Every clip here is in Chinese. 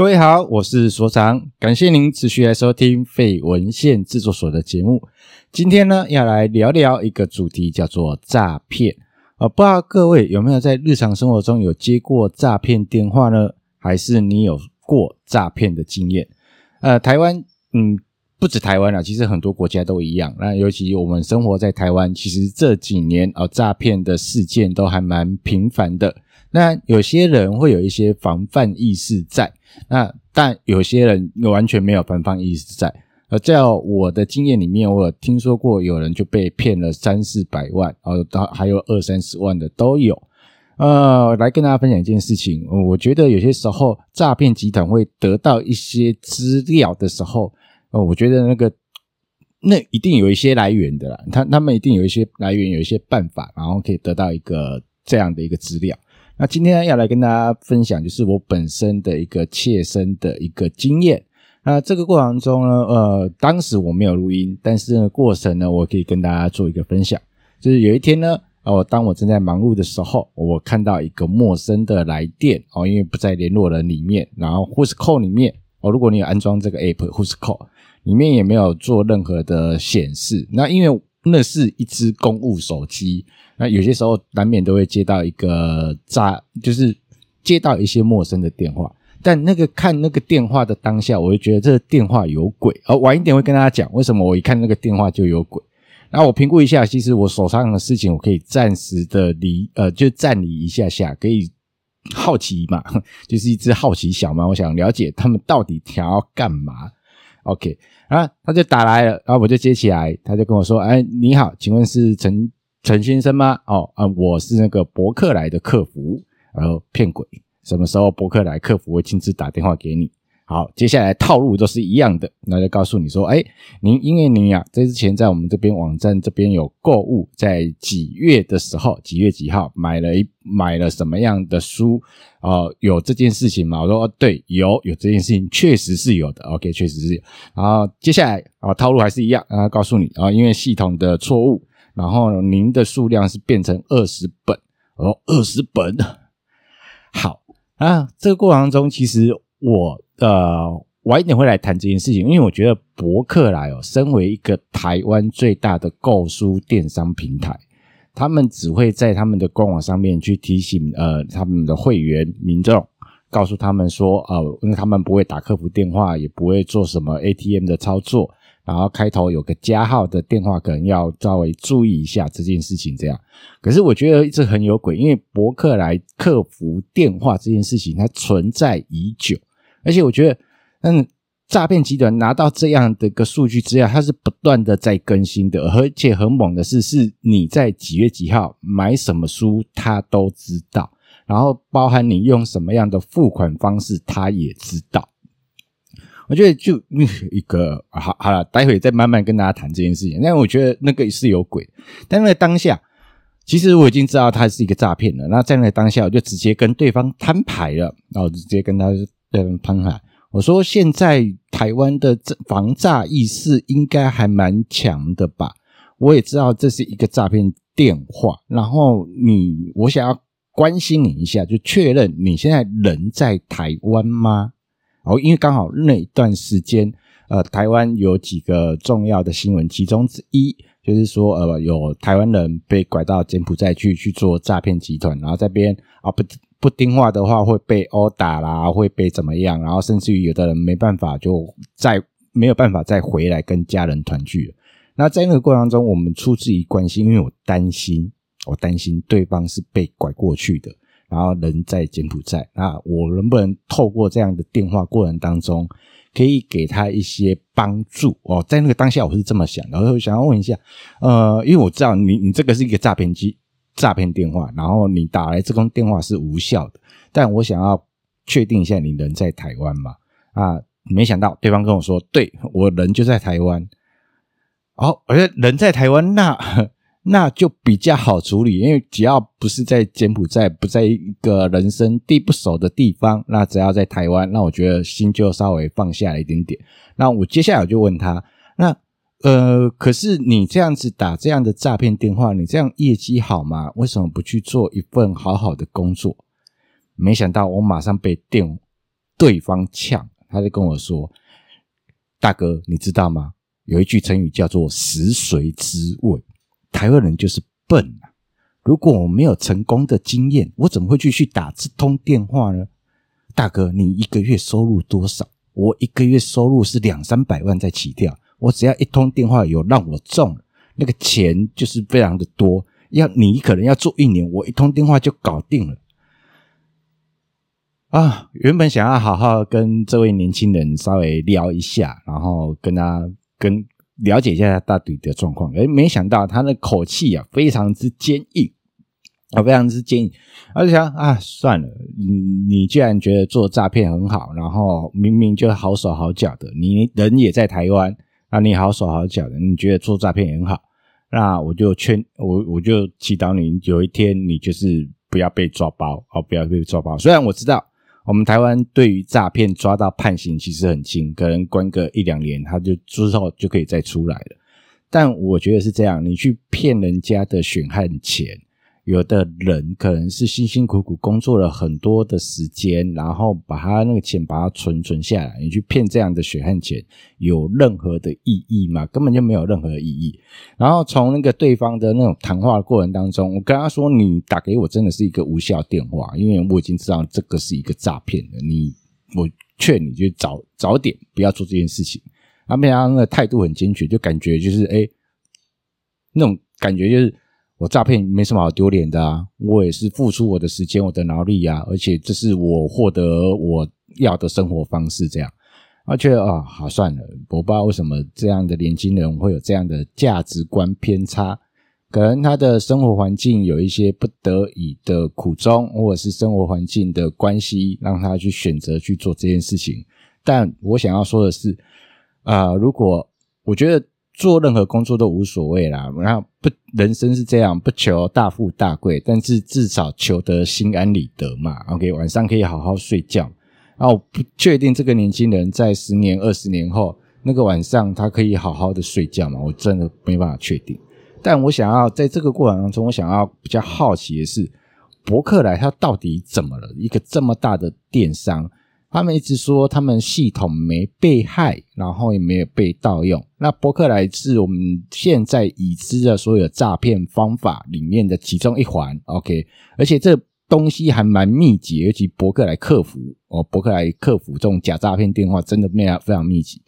各位好，我是所长，感谢您持续来收听废文献制作所的节目。今天呢，要来聊聊一个主题，叫做诈骗。呃，不知道各位有没有在日常生活中有接过诈骗电话呢？还是你有过诈骗的经验？呃，台湾，嗯，不止台湾啦，其实很多国家都一样。那尤其我们生活在台湾，其实这几年呃，诈骗的事件都还蛮频繁的。那有些人会有一些防范意识在，那但有些人完全没有防范意识在。而在我的经验里面，我有听说过有人就被骗了三四百万，哦，还有二三十万的都有。呃，来跟大家分享一件事情，我觉得有些时候诈骗集团会得到一些资料的时候，呃，我觉得那个那一定有一些来源的啦，他他们一定有一些来源，有一些办法，然后可以得到一个这样的一个资料。那今天要来跟大家分享，就是我本身的一个切身的一个经验。那这个过程中呢，呃，当时我没有录音，但是呢，过程呢，我可以跟大家做一个分享。就是有一天呢，哦，当我正在忙碌的时候，我看到一个陌生的来电，哦，因为不在联络人里面，然后 Whoscall 里面，哦，如果你有安装这个 app Whoscall 里面也没有做任何的显示。那因为那是一只公务手机。那有些时候难免都会接到一个诈，就是接到一些陌生的电话。但那个看那个电话的当下，我会觉得这个电话有鬼。而晚一点会跟大家讲为什么我一看那个电话就有鬼。然后我评估一下，其实我手上的事情我可以暂时的离呃，就暂离一下下，可以好奇嘛，就是一只好奇小猫，我想了解他们到底想要干嘛。OK 啊，他就打来了，然后我就接起来，他就跟我说：“哎，你好，请问是陈？”陈先生吗？哦，啊，我是那个博客来的客服，然后骗鬼，什么时候博客来客服会亲自打电话给你？好，接下来套路都是一样的，那就告诉你说，哎，您因为您呀，这之前在我们这边网站这边有购物，在几月的时候，几月几号买了一买了什么样的书？哦，有这件事情吗？我说，哦，对，有有这件事情，确实是有的。OK，确实是有。然后接下来啊，套路还是一样，然后告诉你啊，因为系统的错误。然后您的数量是变成二十本哦，二十本。好啊，这个过程中，其实我呃晚一点会来谈这件事情，因为我觉得博客来哦，身为一个台湾最大的购书电商平台，他们只会在他们的官网上面去提醒呃他们的会员民众，告诉他们说呃，因为他们不会打客服电话，也不会做什么 ATM 的操作。然后开头有个加号的电话，可能要稍微注意一下这件事情。这样，可是我觉得这很有鬼，因为博客来客服电话这件事情它存在已久，而且我觉得，嗯，诈骗集团拿到这样的一个数据资料，它是不断的在更新的，而且很猛的是，是你在几月几号买什么书，他都知道，然后包含你用什么样的付款方式，他也知道。我觉得就一个好好了，待会再慢慢跟大家谈这件事情。但我觉得那个是有鬼，但那个当下，其实我已经知道他是一个诈骗了。那在那个当下，我就直接跟对方摊牌了，然后直接跟他对方摊牌。我说：“现在台湾的防诈意识应该还蛮强的吧？我也知道这是一个诈骗电话，然后你，我想要关心你一下，就确认你现在人在台湾吗？”哦，因为刚好那一段时间，呃，台湾有几个重要的新闻，其中之一就是说，呃，有台湾人被拐到柬埔寨去去做诈骗集团，然后这边啊不不听话的话会被殴打啦，会被怎么样，然后甚至于有的人没办法就再没有办法再回来跟家人团聚了。那在那个过程当中，我们出自于关心，因为我担心，我担心对方是被拐过去的。然后人在柬埔寨，那我能不能透过这样的电话过程当中，可以给他一些帮助哦？在那个当下，我是这么想的，然后想要问一下，呃，因为我知道你你这个是一个诈骗机诈骗电话，然后你打来这通电话是无效的，但我想要确定一下你人在台湾嘛？啊，没想到对方跟我说，对，我人就在台湾，哦，而且人在台湾那。那就比较好处理，因为只要不是在柬埔寨，不在一个人生地不熟的地方，那只要在台湾，那我觉得心就稍微放下了一点点。那我接下来就问他，那呃，可是你这样子打这样的诈骗电话，你这样业绩好吗？为什么不去做一份好好的工作？没想到我马上被电对方呛，他就跟我说：“大哥，你知道吗？有一句成语叫做‘食髓知味’，台湾人就是笨啊！如果我没有成功的经验，我怎么会继续打这通电话呢？大哥，你一个月收入多少？我一个月收入是两三百万在起跳，我只要一通电话有让我中，那个钱就是非常的多。要你可能要做一年，我一通电话就搞定了。”啊，原本想要好好跟这位年轻人稍微聊一下，然后跟他跟了解一下他到底的状况，诶，没想到他的口气啊非常之坚硬啊，非常之坚硬。而且啊，算了，你你既然觉得做诈骗很好，然后明明就好手好脚的，你人也在台湾，那你好手好脚的，你觉得做诈骗也很好，那我就劝我我就祈祷你有一天你就是不要被抓包，哦，不要被抓包。虽然我知道。我们台湾对于诈骗抓到判刑其实很轻，可能关个一两年，他就之后就可以再出来了。但我觉得是这样，你去骗人家的血汗钱。有的人可能是辛辛苦苦工作了很多的时间，然后把他那个钱把它存存下来，你去骗这样的血汗钱，有任何的意义吗？根本就没有任何意义。然后从那个对方的那种谈话的过程当中，我跟他说：“你打给我真的是一个无效电话，因为我已经知道这个是一个诈骗了。你，我劝你就早早点不要做这件事情。”他们他那个态度很坚决，就感觉就是哎，那种感觉就是。我诈骗没什么好丢脸的啊，我也是付出我的时间、我的劳力啊，而且这是我获得我要的生活方式，这样，而且啊，好算了，我不知道为什么这样的年轻人会有这样的价值观偏差，可能他的生活环境有一些不得已的苦衷，或者是生活环境的关系，让他去选择去做这件事情。但我想要说的是，啊，如果我觉得。做任何工作都无所谓啦，然后不，人生是这样，不求大富大贵，但是至少求得心安理得嘛。OK，晚上可以好好睡觉。然后不确定这个年轻人在十年、二十年后，那个晚上他可以好好的睡觉吗？我真的没办法确定。但我想要在这个过程当中，我想要比较好奇的是，博客来他到底怎么了？一个这么大的电商。他们一直说他们系统没被害，然后也没有被盗用。那博客来是我们现在已知的所有诈骗方法里面的其中一环，OK？而且这东西还蛮密集，尤其博客来客服哦，博客来客服这种假诈骗电话真的非常非常密集。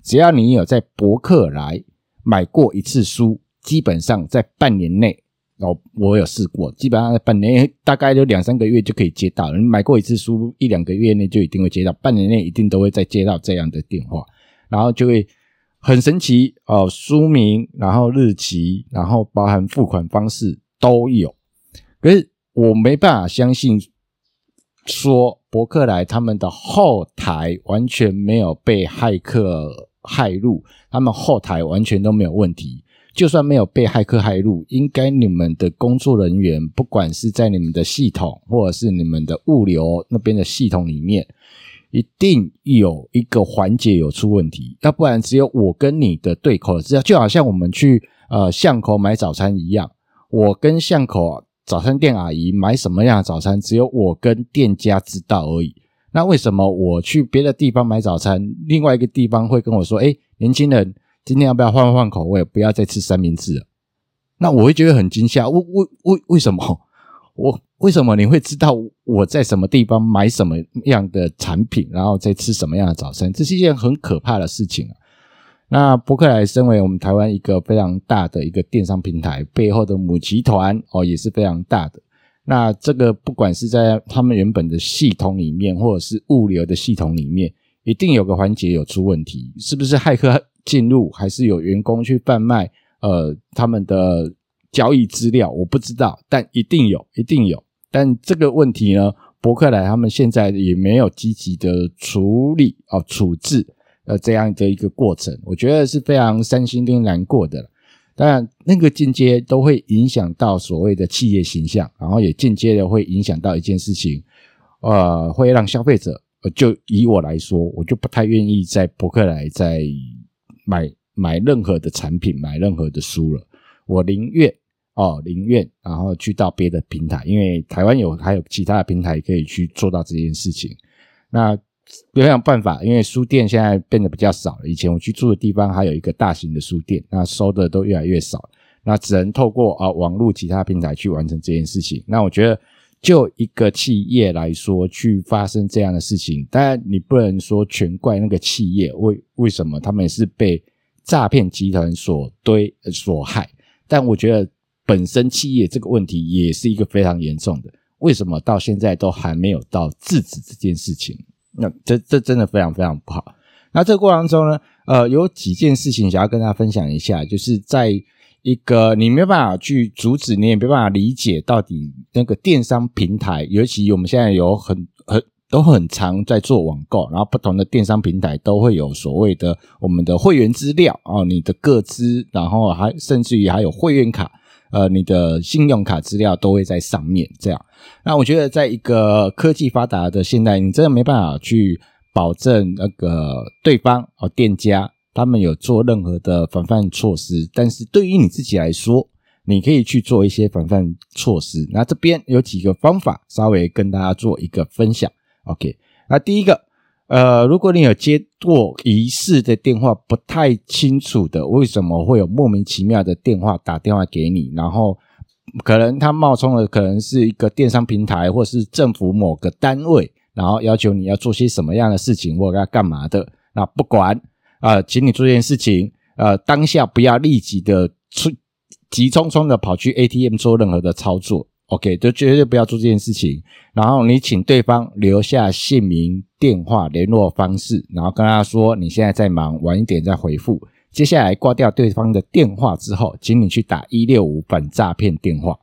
只要你有在博客来买过一次书，基本上在半年内。哦，我有试过，基本上半年大概就两三个月就可以接到。你买过一次书，一两个月内就一定会接到，半年内一定都会再接到这样的电话，然后就会很神奇哦，书名，然后日期，然后包含付款方式都有。可是我没办法相信，说博客来他们的后台完全没有被骇客骇入，他们后台完全都没有问题。就算没有被骇客骇入，应该你们的工作人员，不管是在你们的系统，或者是你们的物流那边的系统里面，一定有一个环节有出问题，要不然只有我跟你的对口知道，就好像我们去呃巷口买早餐一样，我跟巷口早餐店阿姨买什么样的早餐，只有我跟店家知道而已。那为什么我去别的地方买早餐，另外一个地方会跟我说，诶，年轻人。今天要不要换换口味？不要再吃三明治了。那我会觉得很惊吓。为为为为什么？我为什么你会知道我在什么地方买什么样的产品，然后再吃什么样的早餐？这是一件很可怕的事情啊。那伯克莱身为我们台湾一个非常大的一个电商平台，背后的母集团哦也是非常大的。那这个不管是在他们原本的系统里面，或者是物流的系统里面，一定有个环节有出问题，是不是骇客？进入还是有员工去贩卖，呃，他们的交易资料，我不知道，但一定有，一定有。但这个问题呢，博客来他们现在也没有积极的处理哦，处置呃这样的一个过程，我觉得是非常伤心跟难过的。当然，那个间接都会影响到所谓的企业形象，然后也间接的会影响到一件事情，呃，会让消费者，就以我来说，我就不太愿意在博客来在。买买任何的产品，买任何的书了，我宁愿哦，宁愿然后去到别的平台，因为台湾有还有其他的平台可以去做到这件事情。那没有办法，因为书店现在变得比较少了。以前我去住的地方还有一个大型的书店，那收的都越来越少，那只能透过啊网络其他平台去完成这件事情。那我觉得，就一个企业来说，去发生这样的事情，当然你不能说全怪那个企业，为为什么他们是被诈骗集团所堆所害？但我觉得本身企业这个问题也是一个非常严重的。为什么到现在都还没有到制止这件事情？那这这真的非常非常不好。那这个过程中呢，呃，有几件事情想要跟大家分享一下，就是在一个你没办法去阻止，你也没办法理解到底那个电商平台，尤其我们现在有很很都很常在做网购，然后不同的电商平台都会有所谓的我们的会员资料哦，你的个资，然后还甚至于还有会员卡。呃，你的信用卡资料都会在上面，这样。那我觉得，在一个科技发达的现代，你真的没办法去保证那个对方哦，店家他们有做任何的防范措施。但是对于你自己来说，你可以去做一些防范措施。那这边有几个方法，稍微跟大家做一个分享。OK，那第一个。呃，如果你有接过疑似的电话，不太清楚的，为什么会有莫名其妙的电话打电话给你？然后可能他冒充的可能是一个电商平台，或是政府某个单位，然后要求你要做些什么样的事情，或者要干嘛的？那不管啊、呃，请你做一件事情，呃，当下不要立即的出急匆匆的跑去 ATM 做任何的操作。OK，就绝对不要做这件事情。然后你请对方留下姓名、电话、联络方式，然后跟他说你现在在忙，晚一点再回复。接下来挂掉对方的电话之后，请你去打一六五反诈骗电话，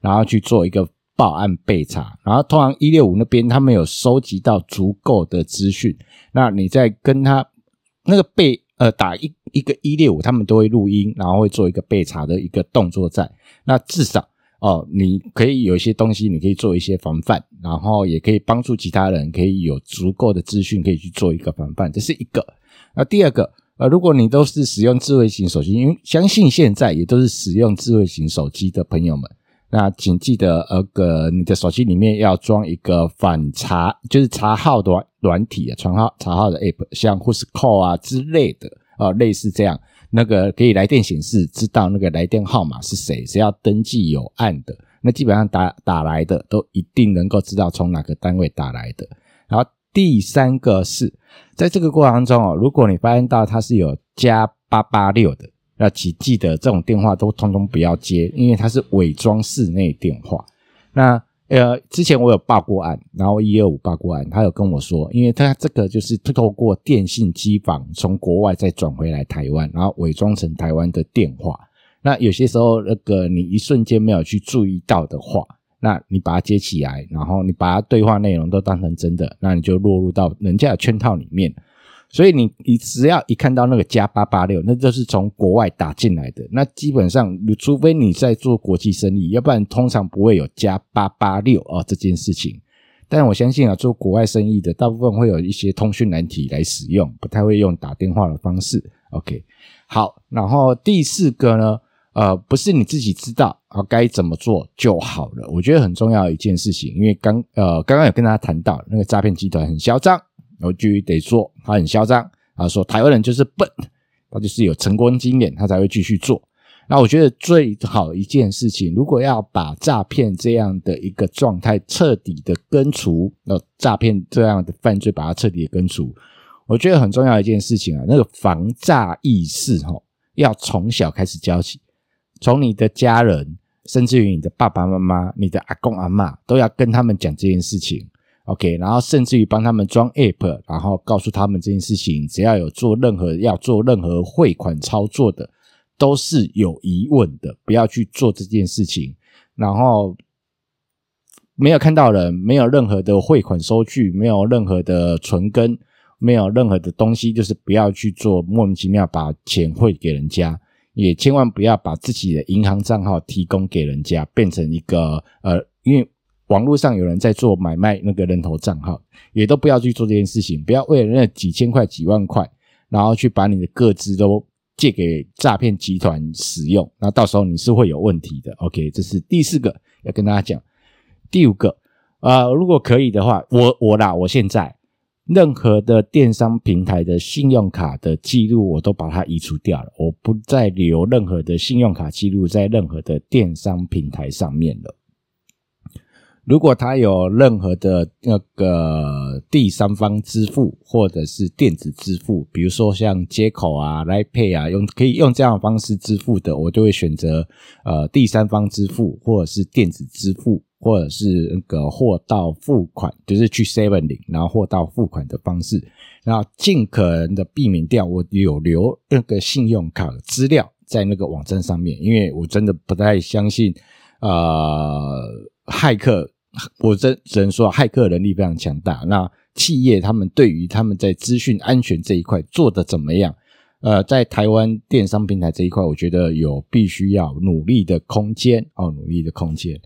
然后去做一个报案备查。然后通常一六五那边他们有收集到足够的资讯，那你再跟他那个备呃打一一个一六五，他们都会录音，然后会做一个备查的一个动作在。那至少。哦，你可以有一些东西，你可以做一些防范，然后也可以帮助其他人，可以有足够的资讯可以去做一个防范，这是一个。那第二个，呃，如果你都是使用智慧型手机，因为相信现在也都是使用智慧型手机的朋友们，那请记得，那个你的手机里面要装一个反查，就是查号的软体啊，传号查号的 app，像 Whoscall 啊之类的，啊，类似这样。那个可以来电显示，知道那个来电号码是谁，谁要登记有案的，那基本上打打来的都一定能够知道从哪个单位打来的。然后第三个是，在这个过程中哦，如果你发现到它是有加八八六的，那请记得这种电话都通通不要接，因为它是伪装室内电话。那呃，之前我有报过案，然后一二五报过案，他有跟我说，因为他这个就是透过电信机房从国外再转回来台湾，然后伪装成台湾的电话。那有些时候，那个你一瞬间没有去注意到的话，那你把它接起来，然后你把它对话内容都当成真的，那你就落入到人家的圈套里面。所以你你只要一看到那个加八八六，那就是从国外打进来的。那基本上，除非你在做国际生意，要不然通常不会有加八八六啊这件事情。但我相信啊，做国外生意的大部分会有一些通讯软体来使用，不太会用打电话的方式。OK，好，然后第四个呢，呃，不是你自己知道啊该怎么做就好了。我觉得很重要一件事情，因为刚呃刚刚有跟大家谈到那个诈骗集团很嚣张。我就得做他很嚣张啊，说台湾人就是笨，他就是有成功经验，他才会继续做。那我觉得最好一件事情，如果要把诈骗这样的一个状态彻底的根除，那诈骗这样的犯罪把它彻底的根除，我觉得很重要一件事情啊，那个防诈意识哈，要从小开始教起，从你的家人，甚至于你的爸爸妈妈、你的阿公阿嬷，都要跟他们讲这件事情。OK，然后甚至于帮他们装 App，然后告诉他们这件事情，只要有做任何要做任何汇款操作的，都是有疑问的，不要去做这件事情。然后没有看到人，没有任何的汇款收据，没有任何的存根，没有任何的东西，就是不要去做莫名其妙把钱汇给人家，也千万不要把自己的银行账号提供给人家，变成一个呃，因为。网络上有人在做买卖，那个人头账号也都不要去做这件事情，不要为了那几千块、几万块，然后去把你的个资都借给诈骗集团使用，那到时候你是会有问题的。OK，这是第四个要跟大家讲。第五个，呃，如果可以的话，我我啦，我现在任何的电商平台的信用卡的记录，我都把它移除掉了，我不再留任何的信用卡记录在任何的电商平台上面了。如果他有任何的那个第三方支付或者是电子支付，比如说像接口啊、来 pay 啊，用可以用这样的方式支付的，我就会选择呃第三方支付或者是电子支付，或者是那个货到付款，就是去 Seven 领，然后货到付款的方式，然后尽可能的避免掉我有留那个信用卡资料在那个网站上面，因为我真的不太相信呃骇客。我真只能说，骇客能力非常强大。那企业他们对于他们在资讯安全这一块做得怎么样？呃，在台湾电商平台这一块，我觉得有必须要努力的空间哦，努力的空间。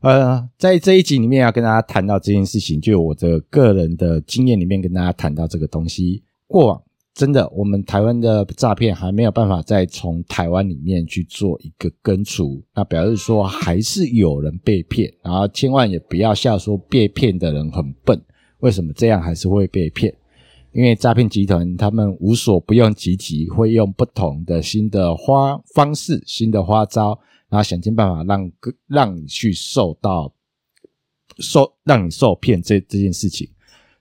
呃，在这一集里面要跟大家谈到这件事情，就我的个人的经验里面跟大家谈到这个东西，过往。真的，我们台湾的诈骗还没有办法再从台湾里面去做一个根除，那表示说还是有人被骗，然后千万也不要笑说被骗的人很笨，为什么这样还是会被骗？因为诈骗集团他们无所不用其极，会用不同的新的花方式、新的花招，然后想尽办法让让你去受到受让你受骗这这件事情，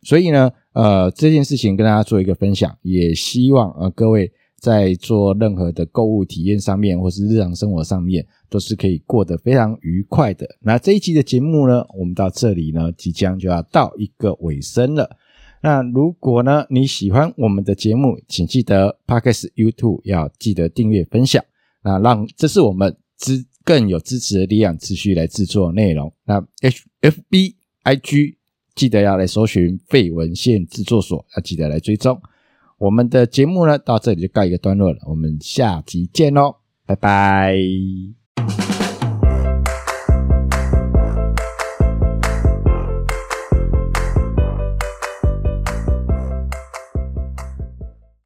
所以呢。呃，这件事情跟大家做一个分享，也希望呃各位在做任何的购物体验上面，或是日常生活上面，都是可以过得非常愉快的。那这一期的节目呢，我们到这里呢，即将就要到一个尾声了。那如果呢你喜欢我们的节目，请记得 Podcast YouTube 要记得订阅分享，那让这是我们支更有支持的力量，持续来制作内容。那 H F B I G。记得要来搜寻废文献制作所，要记得来追踪我们的节目呢。到这里就告一个段落了，我们下集见喽，拜拜。